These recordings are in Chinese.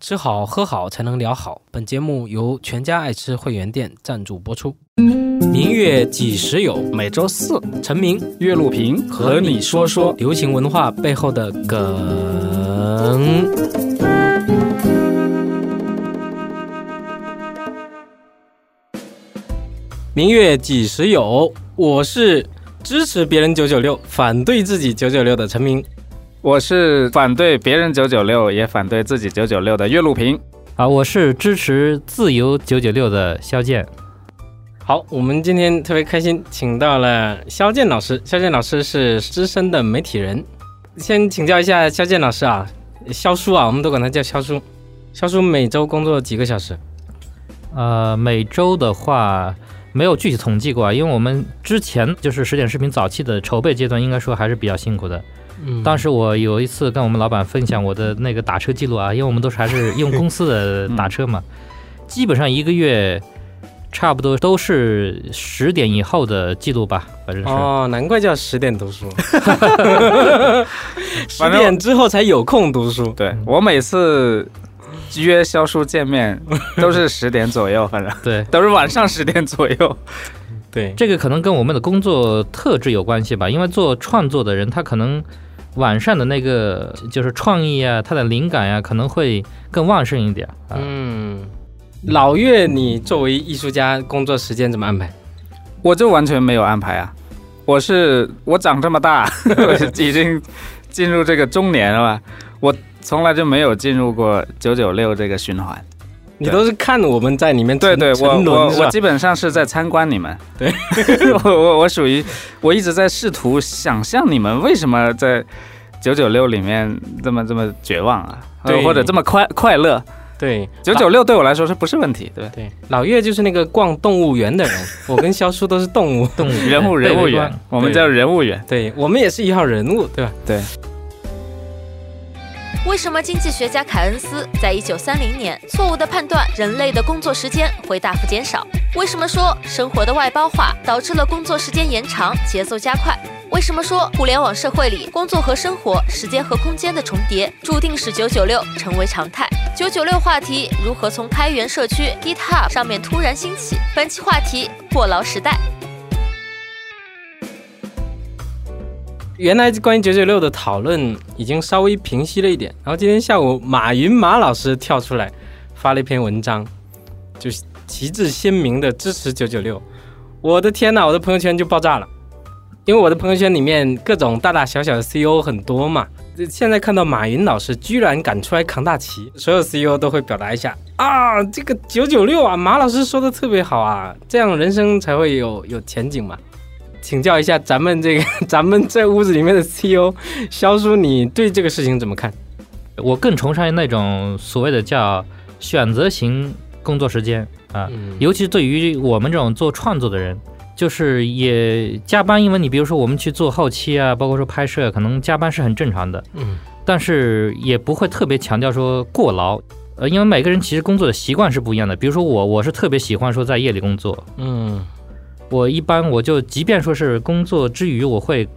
吃好喝好才能聊好。本节目由全家爱吃会员店赞助播出。明月几时有？每周四，陈明岳路平和你说说。流行文化背后的梗。明月几时有？我是支持别人九九六，反对自己九九六的陈明。我是反对别人九九六，也反对自己九九六的岳路平。啊，我是支持自由九九六的肖剑。好，我们今天特别开心，请到了肖剑老师。肖剑老师是资深的媒体人。先请教一下肖剑老师啊，肖叔啊，我们都管他叫肖叔。肖叔每周工作几个小时？呃，每周的话没有具体统计过啊，因为我们之前就是十点视频早期的筹备阶段，应该说还是比较辛苦的。嗯当时我有一次跟我们老板分享我的那个打车记录啊，因为我们都是还是用公司的打车嘛，基本上一个月差不多都是十点以后的记录吧，反正是。哦，难怪叫十点读书，十点之后才有空读书。对我每次约肖叔见面 都是十点左右，反正对，都是晚上十点左右。对，这个可能跟我们的工作特质有关系吧，因为做创作的人，他可能晚上的那个就是创意啊，他的灵感呀、可能会更旺盛一点啊。嗯，老岳，你作为艺术家，工作时间怎么安排？我就完全没有安排啊！我是我长这么大，我 已经进入这个中年了吧？我从来就没有进入过九九六这个循环。你都是看我们在里面对对，我我我基本上是在参观你们。对，我我我属于我一直在试图想象你们为什么在九九六里面这么这么绝望啊，对或者这么快快乐。对九九六对我来说是不是问题？对，对，老岳就是那个逛动物园的人，我跟肖叔都是动物，动物人物人物园 园，，我们叫人物园。对我们也是一号人物，对吧？对，为什么经济学家凯恩斯在一九三零年错误地判断人类的工作时间会大幅减少？为什么说生活的外包化导致了工作时间延长、节奏加快？为什么说互联网社会里工作和生活、时间和空间的重叠，注定使九九六成为常态？九九六话题如何从开源社区 GitHub 上面突然兴起？本期话题：过劳时代。原来关于九九六的讨论已经稍微平息了一点，然后今天下午马云马老师跳出来发了一篇文章，就是旗帜鲜明的支持九九六。我的天呐，我的朋友圈就爆炸了，因为我的朋友圈里面各种大大小小的 CEO 很多嘛。现在看到马云老师居然敢出来扛大旗，所有 CEO 都会表达一下啊，这个九九六啊，马老师说的特别好啊，这样人生才会有有前景嘛。请教一下咱们这个 咱们这屋子里面的 CEO 肖叔，你对这个事情怎么看？我更崇尚那种所谓的叫选择型工作时间啊，嗯尤其是对于我们这种做创作的人，就是也加班，因为你比如说我们去做后期啊，包括说拍摄，可能加班是很正常的，嗯但是也不会特别强调说过劳。呃，因为每个人其实工作的习惯是不一样的。比如说我，我是特别喜欢说在夜里工作，嗯我一般我就即便说是工作之余，我会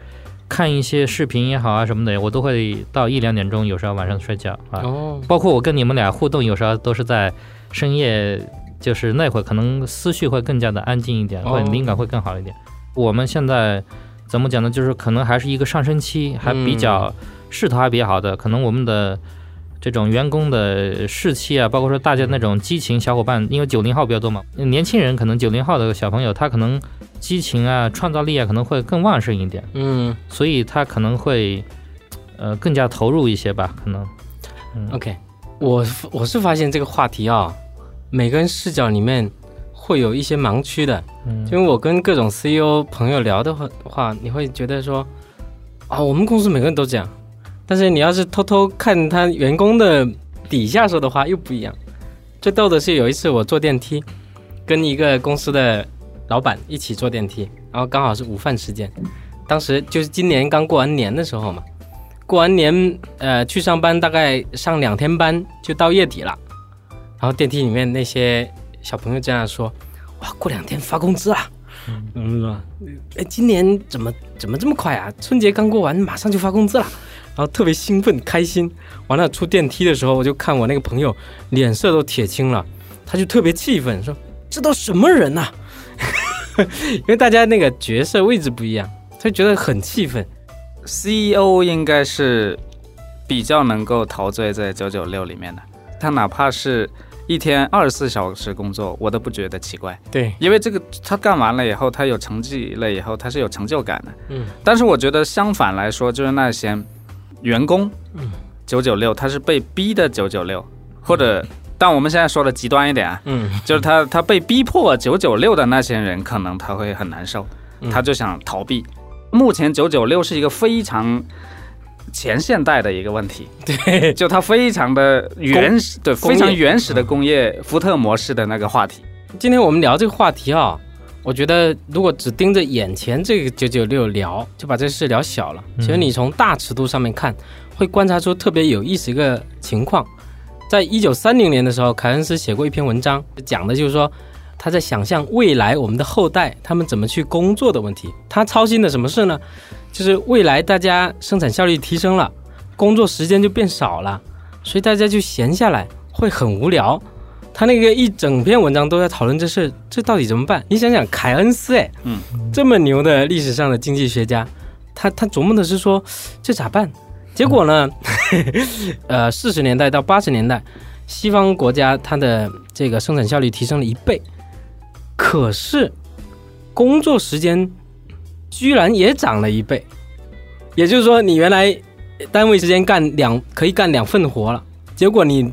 看一些视频也好啊什么的，我都会到一两点钟，有时候晚上睡觉啊。哦包括我跟你们俩互动，有时候都是在深夜，就是那会儿可能思绪会更加的安静一点，哦会灵感会更好一点。我们现在怎么讲呢？就是可能还是一个上升期，还比较势头还比较好的，可能我们的。这种员工的士气啊，包括说大家那种激情，小伙伴，因为九零后比较多嘛，年轻人可能九零后的小朋友，他可能激情啊、创造力啊，可能会更旺盛一点。嗯所以他可能会呃更加投入一些吧，可能。嗯 OK，我我是发现这个话题啊，每个人视角里面会有一些盲区的。嗯因为我跟各种 CEO 朋友聊的话话，你会觉得说啊，我们公司每个人都这样，但是你要是偷偷看他员工的底下说的话又不一样。最逗的是有一次我坐电梯，跟一个公司的老板一起坐电梯，然后刚好是午饭时间，当时就是今年刚过完年的时候嘛，过完年呃去上班大概上两天班就到月底了，然后电梯里面那些小朋友这样说，哇，过两天发工资了。嗯，是吧？哎，今年怎么怎么这么快啊？春节刚过完，马上就发工资了。然后特别兴奋开心。完了出电梯的时候，我就看我那个朋友脸色都铁青了，他就特别气愤说：“这都什么人呐、因为大家那个角色位置不一样，他就觉得很气愤。CEO E 应该是比较能够陶醉在九九六里面的，他哪怕是一天二十四小时工作，我都不觉得奇怪，对，因为这个他干完了以后，他有成绩了以后，他是有成就感的。嗯，但是我觉得相反来说，就是那些员工，嗯，九九六他是被逼的九九六，或者。但我们现在说的极端一点啊，嗯，就是他他被逼迫九九六的那些人，可能他会很难受，嗯。他就想逃避。目前九九六是一个非常前现代的一个问题，对，就它非常的原始，对，非常原始的工业福特模式的那个话题。今天我们聊这个话题啊，我觉得如果只盯着眼前这个九九六聊，就把这事聊小了。嗯其实你从大尺度上面看，会观察出特别有意思一个情况。在一九三零年的时候，凯恩斯写过一篇文章，讲的就是说他在想象未来我们的后代他们怎么去工作的问题。他操心的什么事呢？就是未来大家生产效率提升了，工作时间就变少了，所以大家就闲下来会很无聊。他那个一整篇文章都在讨论这事，这到底怎么办？你想想，凯恩斯，哎，嗯，这么牛的历史上的经济学家，他他琢磨的是说这咋办？结果呢，呃，四十年代到八十年代，西方国家它的这个生产效率提升了一倍，可是工作时间居然也涨了一倍，也就是说，你原来单位时间干两可以干两份活了，结果你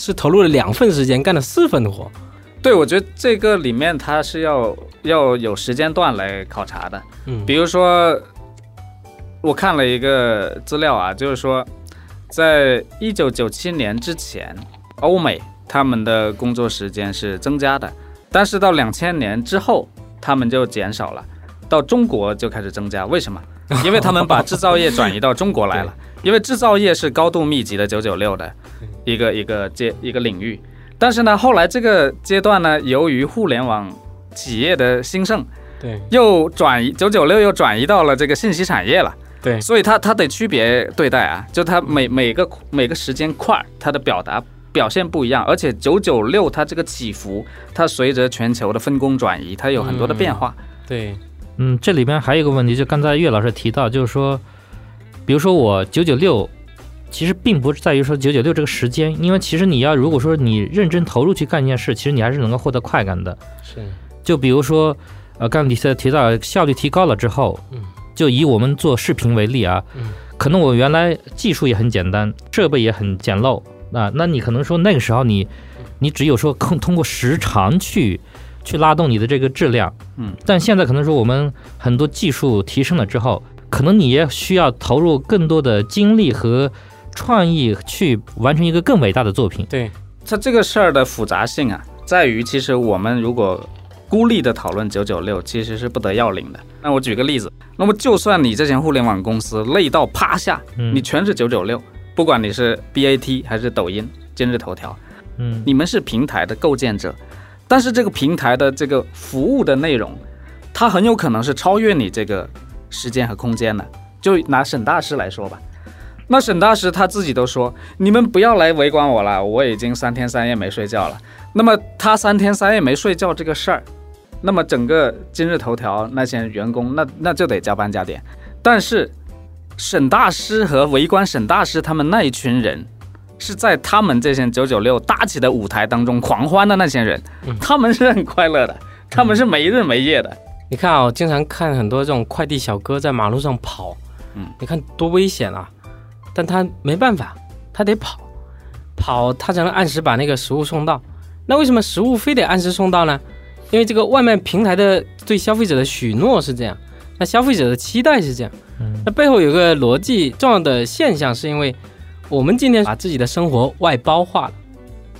是投入了两份时间干了四份的活。对，我觉得这个里面它是要要有时间段来考察的。嗯比如说，我看了一个资料啊，就是说，在一九九七年之前，欧美他们的工作时间是增加的，但是到两千年之后，他们就减少了，到中国就开始增加。为什么？因为他们把制造业转移到中国来了，因为制造业是高度密集的九九六的一个一个阶一个领域。但是呢，后来这个阶段呢，由于互联网企业的兴盛，对。又转移九九六又转移到了这个信息产业了，对。所以它它得区别对待啊，就它每每个每个时间块儿它的表达表现不一样，而且九九六它这个起伏，它随着全球的分工转移，它有很多的变化。对，嗯，这里边还有一个问题，就刚才岳老师提到，就是说，比如说我九九六，其实并不是在于说九九六这个时间，因为其实你要如果说你认真投入去干一件事，其实你还是能够获得快感的。是，就比如说，呃，刚才你提提到效率提高了之后，嗯，就以我们做视频为例啊，嗯，可能我原来技术也很简单，设备也很简陋啊，那你可能说那个时候你，你只有说通通过时长去去拉动你的这个质量，嗯，但现在可能说我们很多技术提升了之后，可能你也需要投入更多的精力和创意去完成一个更伟大的作品。对，它这个事儿的复杂性啊，在于其实我们如果孤立的讨论九九六，其实是不得要领的。那我举个例子，那么就算你这些互联网公司累到趴下，嗯，你全是九九六，不管你是 BAT 还是抖音、今日头条，嗯你们是平台的构建者，但是这个平台的这个服务的内容，它很有可能是超越你这个时间和空间的。就拿沈大师来说吧，那沈大师他自己都说，你们不要来围观我了，我已经三天三夜没睡觉了。那么他三天三夜没睡觉这个事儿，那么整个今日头条那些员工，那那就得加班加点。但是沈大师和围观沈大师他们那一群人，是在他们这些九九六搭起的舞台当中狂欢的那些人，嗯他们是很快乐的，他们是没日没夜的。你看啊、我经常看很多这种快递小哥在马路上跑，嗯，你看多危险啊！但他没办法，他得跑，跑他才能按时把那个食物送到。那为什么食物非得按时送到呢？因为这个外卖平台的对消费者的许诺是这样，那消费者的期待是这样。嗯那背后有个逻辑重要的现象，是因为我们今天把自己的生活外包化了，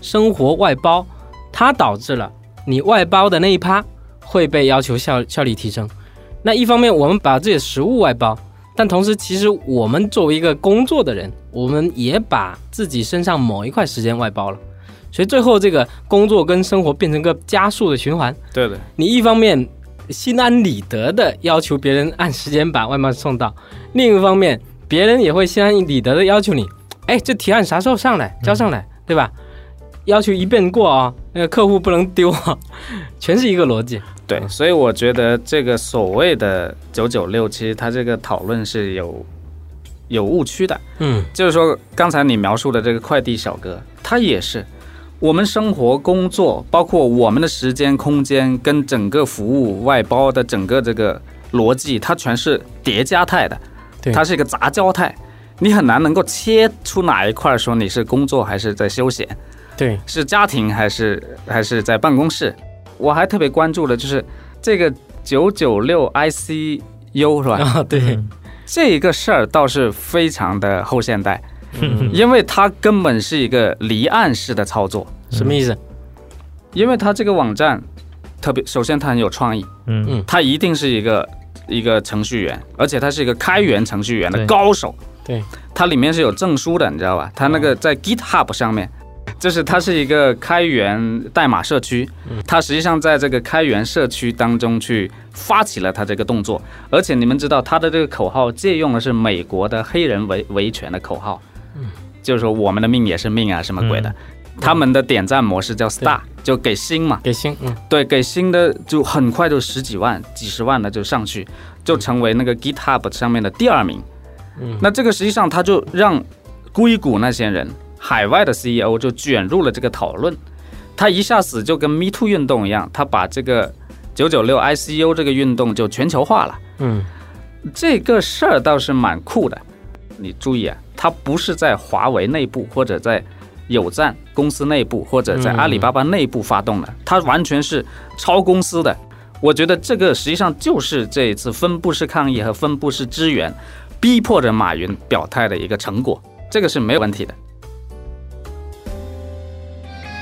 生活外包，它导致了你外包的那一趴会被要求效效率提升。那一方面，我们把自己的食物外包，但同时，其实我们作为一个工作的人，我们也把自己身上某一块时间外包了。所以最后，这个工作跟生活变成个加速的循环。对的，你一方面心安理得的要求别人按时间把外卖送到，另一方面别人也会心安理得的要求你，哎，这提案啥时候上来，交上来，对吧？要求一遍过啊，那个客户不能丢啊，全是一个逻辑。对，所以我觉得这个所谓的九九六，其实它这个讨论是有有误区的。嗯就是说，刚才你描述的这个快递小哥，他也是我们生活、工作，包括我们的时间、空间跟整个服务外包的整个这个逻辑，它全是叠加态的，对它是一个杂交态，你很难能够切出哪一块说你是工作还是在休闲。对，是家庭还是还是在办公室？我还特别关注的就是这个九九六 ICU 是吧？啊对，嗯这个事儿倒是非常的后现代，嗯因为它根本是一个离岸式的操作，什么意思？因为它这个网站特别，首先它很有创意，嗯嗯它一定是一个一个程序员，而且它是一个开源程序员的高手，对，它里面是有证书的，你知道吧？它那个在 GitHub 上面。就是它是一个开源代码社区，它实际上在这个开源社区当中去发起了它这个动作，而且你们知道它的这个口号借用的是美国的黑人维维权的口号，就是说我们的命也是命啊，什么鬼的。他们的点赞模式叫 Star，就给星嘛，给星，嗯。对，给星的就很快就十几万、几十万的就上去，就成为那个 GitHub 上面的第二名。嗯。那这个实际上他就让硅谷那些人、海外的 CEO 就卷入了这个讨论，他一下子就跟 Me Too 运动一样，他把这个九九六 ICU 这个运动就全球化了。嗯这个事儿倒是蛮酷的。你注意啊，他不是在华为内部或者在有赞公司内部或者在嗯阿里巴巴内部发动的，他完全是超公司的。我觉得这个实际上就是这一次分布式抗议和分布式支援，逼迫着马云表态的一个成果，这个是没有问题的。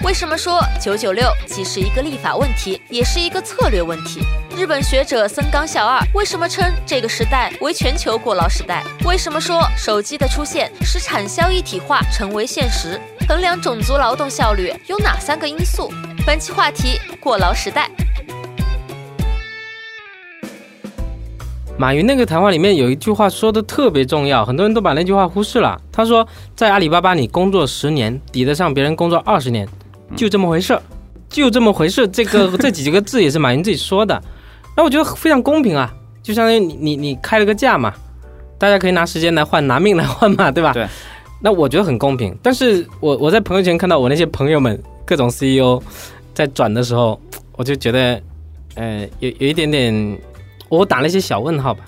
为什么说九九六既是一个立法问题，也是一个策略问题？日本学者森冈孝二为什么称这个时代为全球过劳时代？为什么说手机的出现使产销一体化成为现实？衡量种族劳动效率有哪三个因素？本期话题：过劳时代。马云那个谈话里面有一句话说的特别重要，很多人都把那句话忽视了。他说，在阿里巴巴你工作十年，抵得上别人工作二十年，就这么回事儿，就这么回事。这个这几个字也是马云自己说的，那我觉得非常公平啊，就相当于你你你开了个价嘛，大家可以拿时间来换，拿命来换嘛，对吧？对。那我觉得很公平，但是我我在朋友圈看到我那些朋友们各种 CEO 在转的时候，我就觉得，呃，有有一点点。我打了一些小问号吧，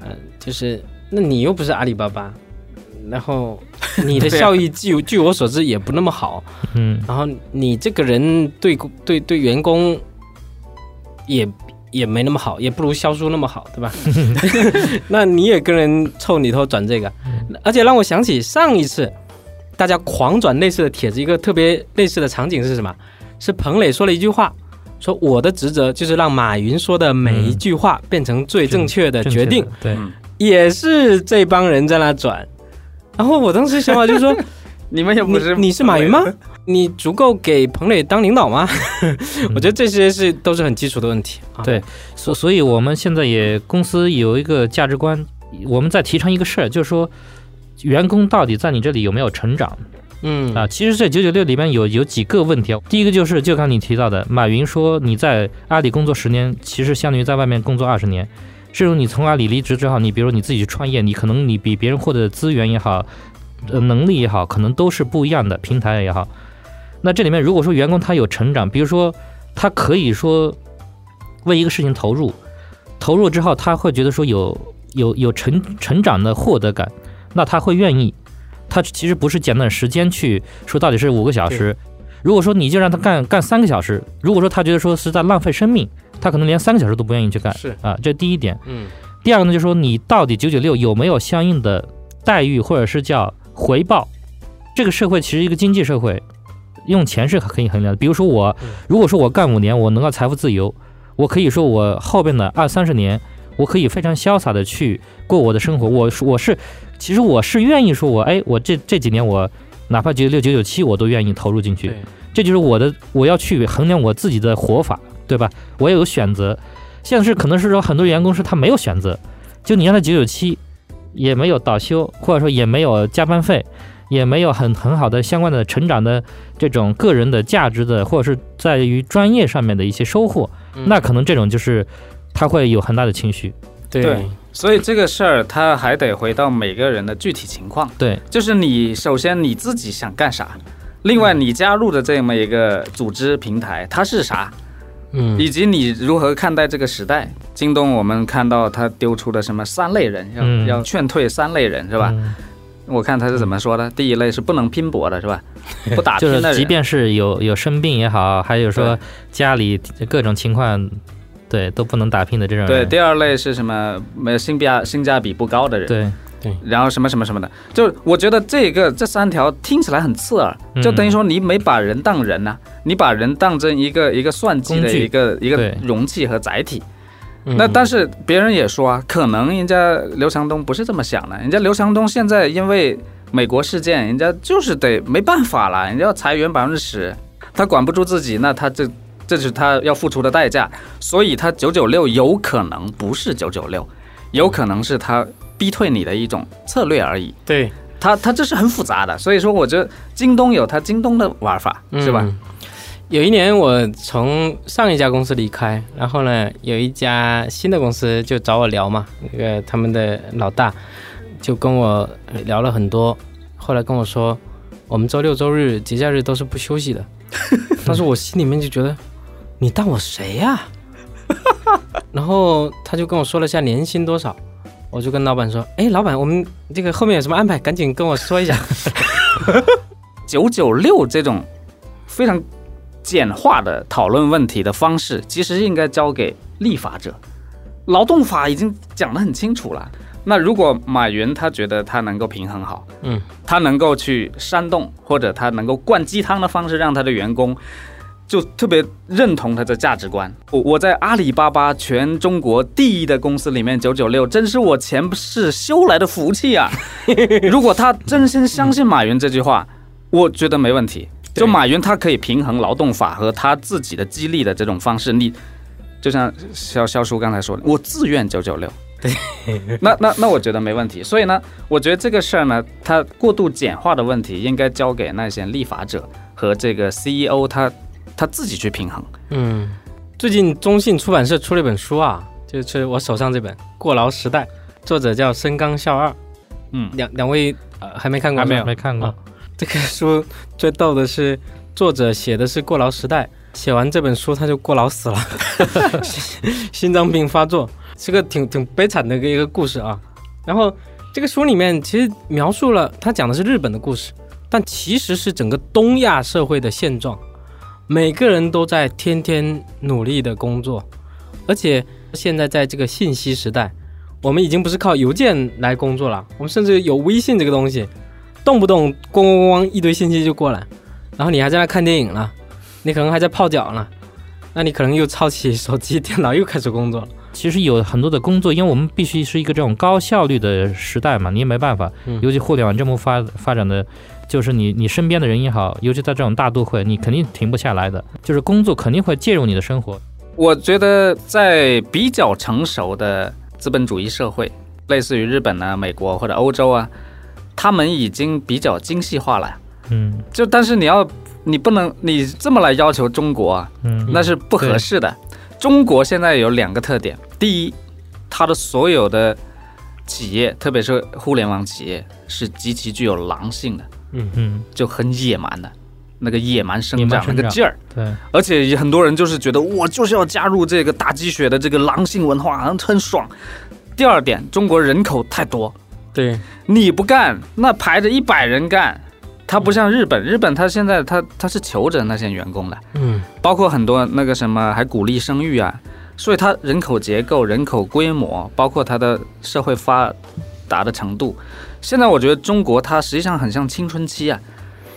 嗯、就是那你又不是阿里巴巴，然后 你的效益据据我所知也不那么好，嗯然后你这个人对公对对员工也也没那么好，也不如肖叔那么好，对吧？那你也跟人凑里头转这个，而且让我想起上一次大家狂转类似的帖子，一个特别类似的场景是什么？是彭磊说了一句话。说我的职责就是让马云说的每一句话变成最正确的决定，对，嗯也是这帮人在那转。然后我当时想法就是说，你们也不是你是马云吗？你足够给彭磊当领导吗？我觉得这些是都是很基础的问题啊。对所所以我们现在也公司有一个价值观，我们在提倡一个事儿，就是说员工到底在你这里有没有成长嗯啊？其实这九九六里面有有几个问题啊。第一个就是就刚你提到的，马云说你在阿里工作十年，其实相当于在外面工作二十年。这种你从阿里离职之后，你比如你自己去创业，你可能你比别人获得的资源也好，呃能力也好，可能都是不一样的，平台也好。那这里面如果说员工他有成长，比如说他可以说为一个事情投入，投入之后他会觉得说有有有成成长的获得感，那他会愿意。他其实不是简短时间去说到底是五个小时，如果说你就让他干干三个小时，如果说他觉得说是在浪费生命，他可能连三个小时都不愿意去干。是啊，这第一点。嗯第二个呢，就是说你到底九九六有没有相应的待遇或者是叫回报？这个社会其实一个经济社会，用钱是可以衡量的。比如说我嗯，如果说我干五年，我能够财富自由，我可以说我后边的二三十年，我可以非常潇洒的去过我的生活。我是我是，其实我是愿意说我，哎，我这这几年我哪怕九九六九九七我都愿意投入进去。这就是我的，我要去衡量我自己的活法，对吧？我也有选择。现在是可能是说很多员工是他没有选择，就你让他九九七，也没有倒休，或者说也没有加班费，也没有很很好的相关的成长的这种个人的价值的，或者是在于专业上面的一些收获，嗯那可能这种就是他会有很大的情绪。对对所以这个事儿他还得回到每个人的具体情况，对，就是你首先你自己想干啥，另外你加入的这么一个组织平台它是啥，嗯以及你如何看待这个时代。京东我们看到他丢出的什么三类人，要、嗯要劝退三类人是吧？嗯我看他是怎么说的，第一类是不能拼搏的是吧？不打拼的人，就是即便是有有生病也好，还有说家里各种情况，对都不能打拼的这种人对，第二类是什么？没性价性价比不高的人，对然后什么什么什么的，就我觉得这个这三条听起来很刺耳，嗯。就等于说你没把人当人呐、你把人当成一个一个算计的一个一个容器和载体。嗯。那但是别人也说啊，可能人家刘强东不是这么想的，人家刘强东现在因为美国事件，人家就是得没办法了，人家要裁员百分之十，他管不住自己，那他这这是他要付出的代价，所以他九九六有可能不是九九六，有可能是他逼退你的一种策略而已。对他他这是很复杂的，所以说我觉得京东有他京东的玩法，是吧？嗯有一年我从上一家公司离开，然后呢，有一家新的公司就找我聊嘛，那个他们的老大就跟我聊了很多，后来跟我说，我们周六周日节假日都是不休息的，当时我心里面就觉得，你当我谁呀、然后他就跟我说了下年薪多少，我就跟老板说，哎，老板，我们这个后面有什么安排，赶紧跟我说一下。九九六这种非常简化的讨论问题的方式，其实应该交给立法者。劳动法已经讲得很清楚了。那如果马云他觉得他能够平衡好，嗯，他能够去煽动或者他能够灌鸡汤的方式让他的员工就特别认同他的价值观。我我在阿里巴巴全中国第一的公司里面，九九六真是我前世修来的福气啊！如果他真心相信马云这句话，我觉得没问题。就马云他可以平衡劳动法和他自己的激励的这种方式，你就像肖肖叔刚才说的，我自愿九九六。对，那那那我觉得没问题。所以呢，我觉得这个事儿呢，它过度简化的问题，应该交给那些立法者和这个 CEO 他他自己去平衡。嗯，最近中信出版社出了一本书啊，就是我手上这本《过劳时代》，作者叫深冈孝二。嗯，两两位呃还没看过还没有没看过啊。这个书最逗的是，作者写的是过劳时代，写完这本书他就过劳死了，心 心脏病发作，是个挺挺悲惨的一个一个故事啊。然后这个书里面其实描述了，他讲的是日本的故事，但其实是整个东亚社会的现状。每个人都在天天努力的工作，而且现在在这个信息时代，我们已经不是靠邮件来工作了，我们甚至有微信这个东西，动不动咣咣咣咣一堆信息就过来，然后你还在那看电影了，你可能还在泡脚呢，那你可能又抄起手机、电脑又开始工作了。其实有很多的工作，因为我们必须是一个这种高效率的时代嘛，你也没办法。嗯尤其互联网这么发发展的，就是你你身边的人也好，尤其在这种大都会，你肯定停不下来的。就是工作肯定会介入你的生活。我觉得在比较成熟的资本主义社会，类似于日本啊、美国或者欧洲啊，他们已经比较精细化了。嗯就但是你要，你不能你这么来要求中国啊，嗯，那是不合适的。中国现在有两个特点，第一，它的所有的企业，特别是互联网企业，是极其具有狼性的，嗯嗯就很野蛮的，那个野蛮生长那个劲儿。对，而且也很多人就是觉得我就是要加入这个大鸡血的这个狼性文化，很很爽。第二点，中国人口太多，对，你不干，那排着一百人干。他不像日本，日本他现在他他是求着那些员工的，嗯包括很多那个什么还鼓励生育啊，所以他人口结构、人口规模，包括他的社会发达的程度，现在我觉得中国它实际上很像青春期啊。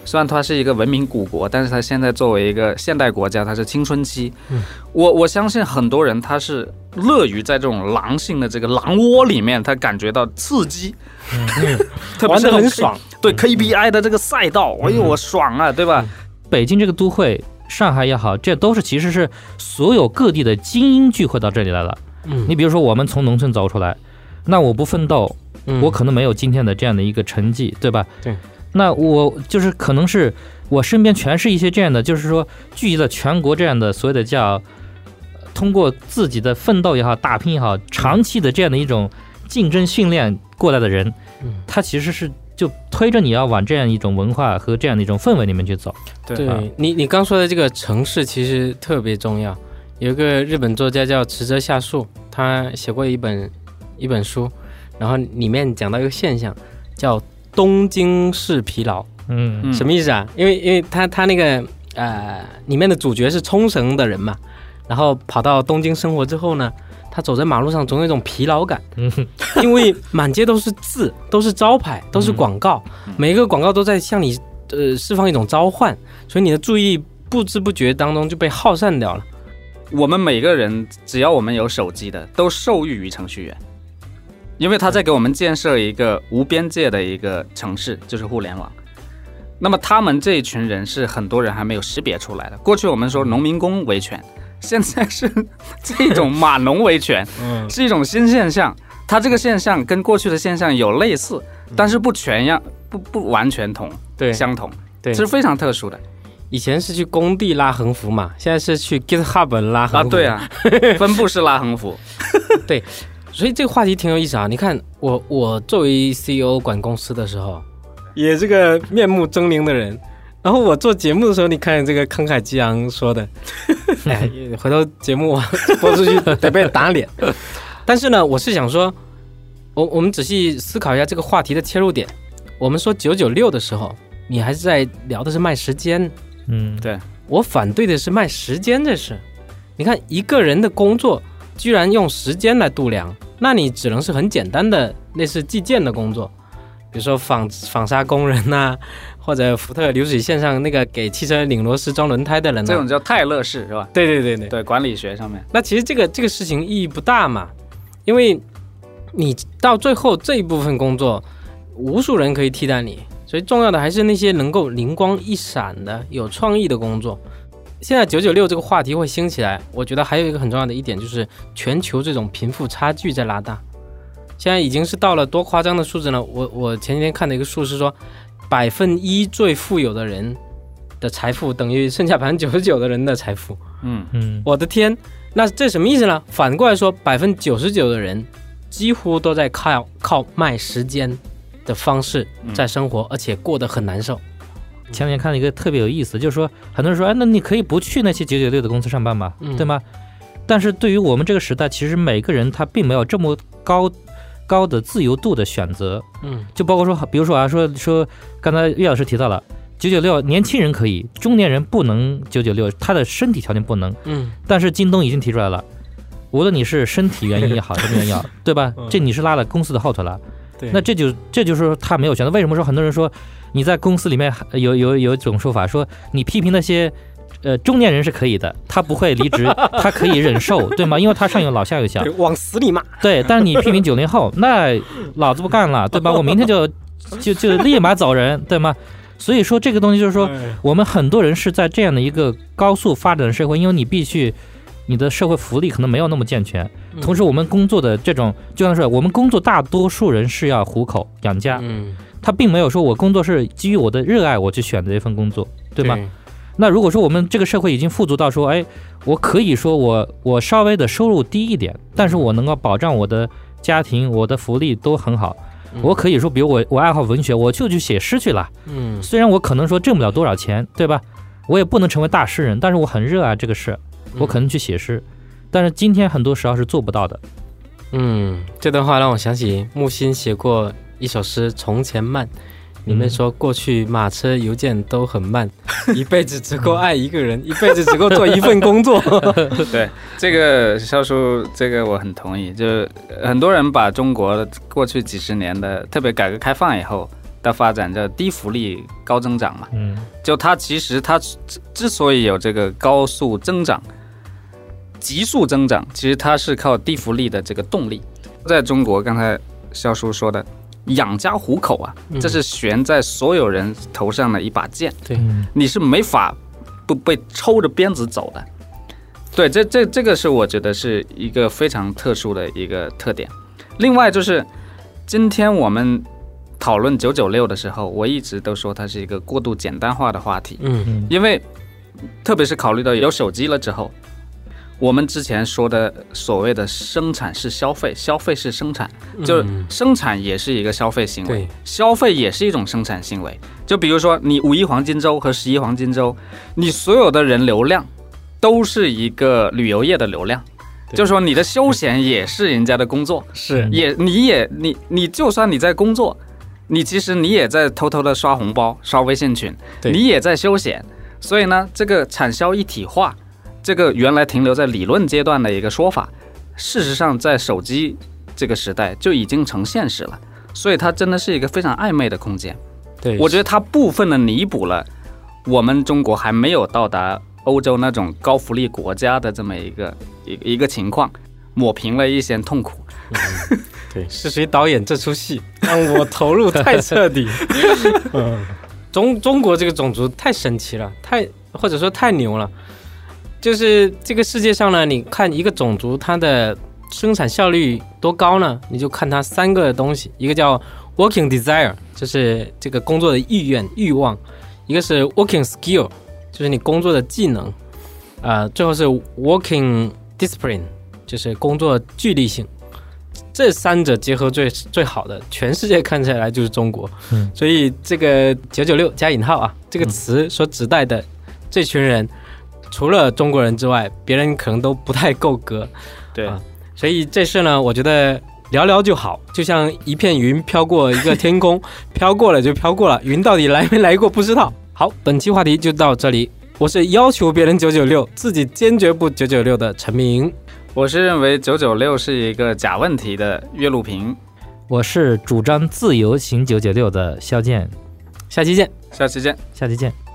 虽然它是一个文明古国，但是它现在作为一个现代国家，它是青春期。嗯，我我相信很多人他是乐于在这种狼性的这个狼窝里面，他感觉到刺激，特别玩是那种得很爽。对 KBI 的这个赛道，哎呦我爽啊，对吧？北京这个都会，上海也好，这都是其实是所有各地的精英聚会到这里来了。嗯你比如说，我们从农村走出来，那我不奋斗，嗯我可能没有今天的这样的一个成绩，对吧？对。那我就是可能是我身边全是一些这样的，就是说聚集了全国这样的所谓的叫，呃通过自己的奋斗也好、打拼也好，长期的这样的一种竞争训练过来的人，嗯他其实是就推着你要往这样一种文化和这样的一种氛围里面去走。对啊对你，你刚说的这个城市其实特别重要。有一个日本作家叫池泽夏树，他写过一本一本书，然后里面讲到一个现象，叫东京式疲劳。嗯。嗯什么意思啊？因为因为他他那个呃里面的主角是冲绳的人嘛，然后跑到东京生活之后呢，他走在马路上总有一种疲劳感，嗯。因为满街都是字，都是招牌，都是广告，嗯。每一个广告都在向你呃释放一种召唤，所以你的注意力不知不觉当中就被耗散掉了。我们每个人只要我们有手机的，都受益于程序员，因为他在给我们建设一个无边界的一个城市，就是互联网。那么他们这一群人是很多人还没有识别出来的。过去我们说农民工维权，现在是这种码农维权，嗯，是一种新现象。它这个现象跟过去的现象有类似，但是不全样，不不完全同对相同，对，是非常特殊的以前是去工地拉横幅嘛，现在是去 GitHub 拉横啊。幅。对，啊，分布式拉横幅，所以这个话题挺有意思啊。你看我我作为 CEO 管公司的时候，也是个面目狰狞的人。然后我做节目的时候，你看这个慷慨激昂说的，哎，回头节目播出去得被打脸。但是呢，我是想说，我我们仔细思考一下这个话题的切入点。我们说九九六的时候，你还是在聊的是卖时间，嗯，对我反对的是卖时间这事。你看一个人的工作居然用时间来度量，那你只能是很简单的类似计件的工作，比如说纺纺纱工人呐、或者福特流水线上那个给汽车拧螺丝装轮胎的人、呐。这种叫泰勒式是吧？对对对对。对，管理学上面，那其实这个这个事情意义不大嘛，因为你到最后这一部分工作，无数人可以替代你，所以重要的还是那些能够灵光一闪的、有创意的工作。现在九九六这个话题会兴起来，我觉得还有一个很重要的一点就是全球这种贫富差距在拉大，现在已经是到了多夸张的数字呢？我我前几天看的一个数是说，百分一最富有的人的财富等于剩下百分之九十九的人的财富。嗯，嗯，我的天，那这什么意思呢？反过来说，百分之九十九的人几乎都在靠靠卖时间的方式在生活，而且过得很难受。前两天看了一个特别有意思，就是说很多人说，哎，那你可以不去那些九九六的公司上班嘛，嗯对吗？但是对于我们这个时代，其实每个人他并没有这么高高的自由度的选择，嗯就包括说，比如说啊，说说刚才岳老师提到了九九六，年轻人可以，中年人不能九九六，他的身体条件不能。嗯但是京东已经提出来了，无论你是身体原因也好，什么原因也好，对吧嗯？这你是拉了公司的后腿了。对那这就这就是说他没有选择。为什么说很多人说你在公司里面呃有有有一种说法说你批评那些呃中年人是可以的，他不会离职，他可以忍受，对吗？因为他上有老下有小，往死里骂。对。但是你批评九零后，那老子不干了，对吧？我明天就就 就立马走人，对吗？所以说这个东西就是说，哎我们很多人是在这样的一个高速发展的社会，因为你必须你的社会福利可能没有那么健全，嗯同时我们工作的这种，就像是我们工作大多数人是要糊口养家，嗯，他并没有说我工作是基于我的热爱我去选择一份工作，对吗？那如果说我们这个社会已经富足到说，哎，我可以说我我稍微的收入低一点，但是我能够保障我的家庭、我的福利都很好。嗯我可以说，比如我我爱好文学，我就去写诗去了。嗯虽然我可能说挣不了多少钱，对吧？我也不能成为大诗人，但是我很热爱这个事，我可能去写诗。但是今天很多时候是做不到的。嗯，这段话让我想起木心写过一首诗《从前慢》，里面说过去马车邮件都很慢，一辈子只够爱一个人，一辈子只够做一份工作。对这个肖叔，这个我很同意。就很多人把中国过去几十年的，特别改革开放以后的发展叫低福利高增长嘛。嗯就它其实它之之所以有这个高速增长、急速增长，其实它是靠低福利的这个动力。在中国，刚才肖叔说的养家糊口啊，嗯这是悬在所有人头上的一把剑。对嗯你是没法不被抽着鞭子走的。对，这这这个是我觉得是一个非常特殊的一个特点。另外就是今天我们讨论九九六的时候，我一直都说它是一个过度简单化的话题，嗯嗯因为特别是考虑到有手机了之后，我们之前说的所谓的生产是消费，消费是生产，就是生产也是一个消费行为对，消费也是一种生产行为。就比如说你五一黄金周和十一黄金周，你所有的人流量都是一个旅游业的流量。就是说，你的休闲也是人家的工作，是也你也你你就算你在工作，你其实你也在偷偷的刷红包、刷微信群，对你也在休闲。所以呢，这个产销一体化，这个原来停留在理论阶段的一个说法，事实上在手机这个时代就已经成现实了。所以它真的是一个非常暧昧的空间。对，我觉得它部分的弥补了我们中国还没有到达欧洲那种高福利国家的这么一个一个一个情况，抹平了一些痛苦。对，是谁导演这出戏让我投入太彻底？嗯，中中国这个种族太神奇了，太或者说太牛了。就是这个世界上呢，你看一个种族它的生产效率多高呢？你就看它三个东西，一个叫 working desire，就是这个工作的意愿欲望；一个是 working skill，就是你工作的技能；啊、最后是 working discipline，就是工作纪律性。这三者结合最最好的，全世界看起来就是中国。嗯所以这个“九九六”加引号啊，这个词所指代的这群人，除了中国人之外，别人可能都不太够格。对啊所以这事呢，我觉得聊聊就好，就像一片云飘过一个天空，飘过了就飘过了，云到底来没来过不知道。好，本期话题就到这里。我是要求别人九九六，自己坚决不九九六的陈明。我是认为九九六是一个假问题的岳路平。我是主张自由行九九六的肖剑，下期见。下期见。下期见。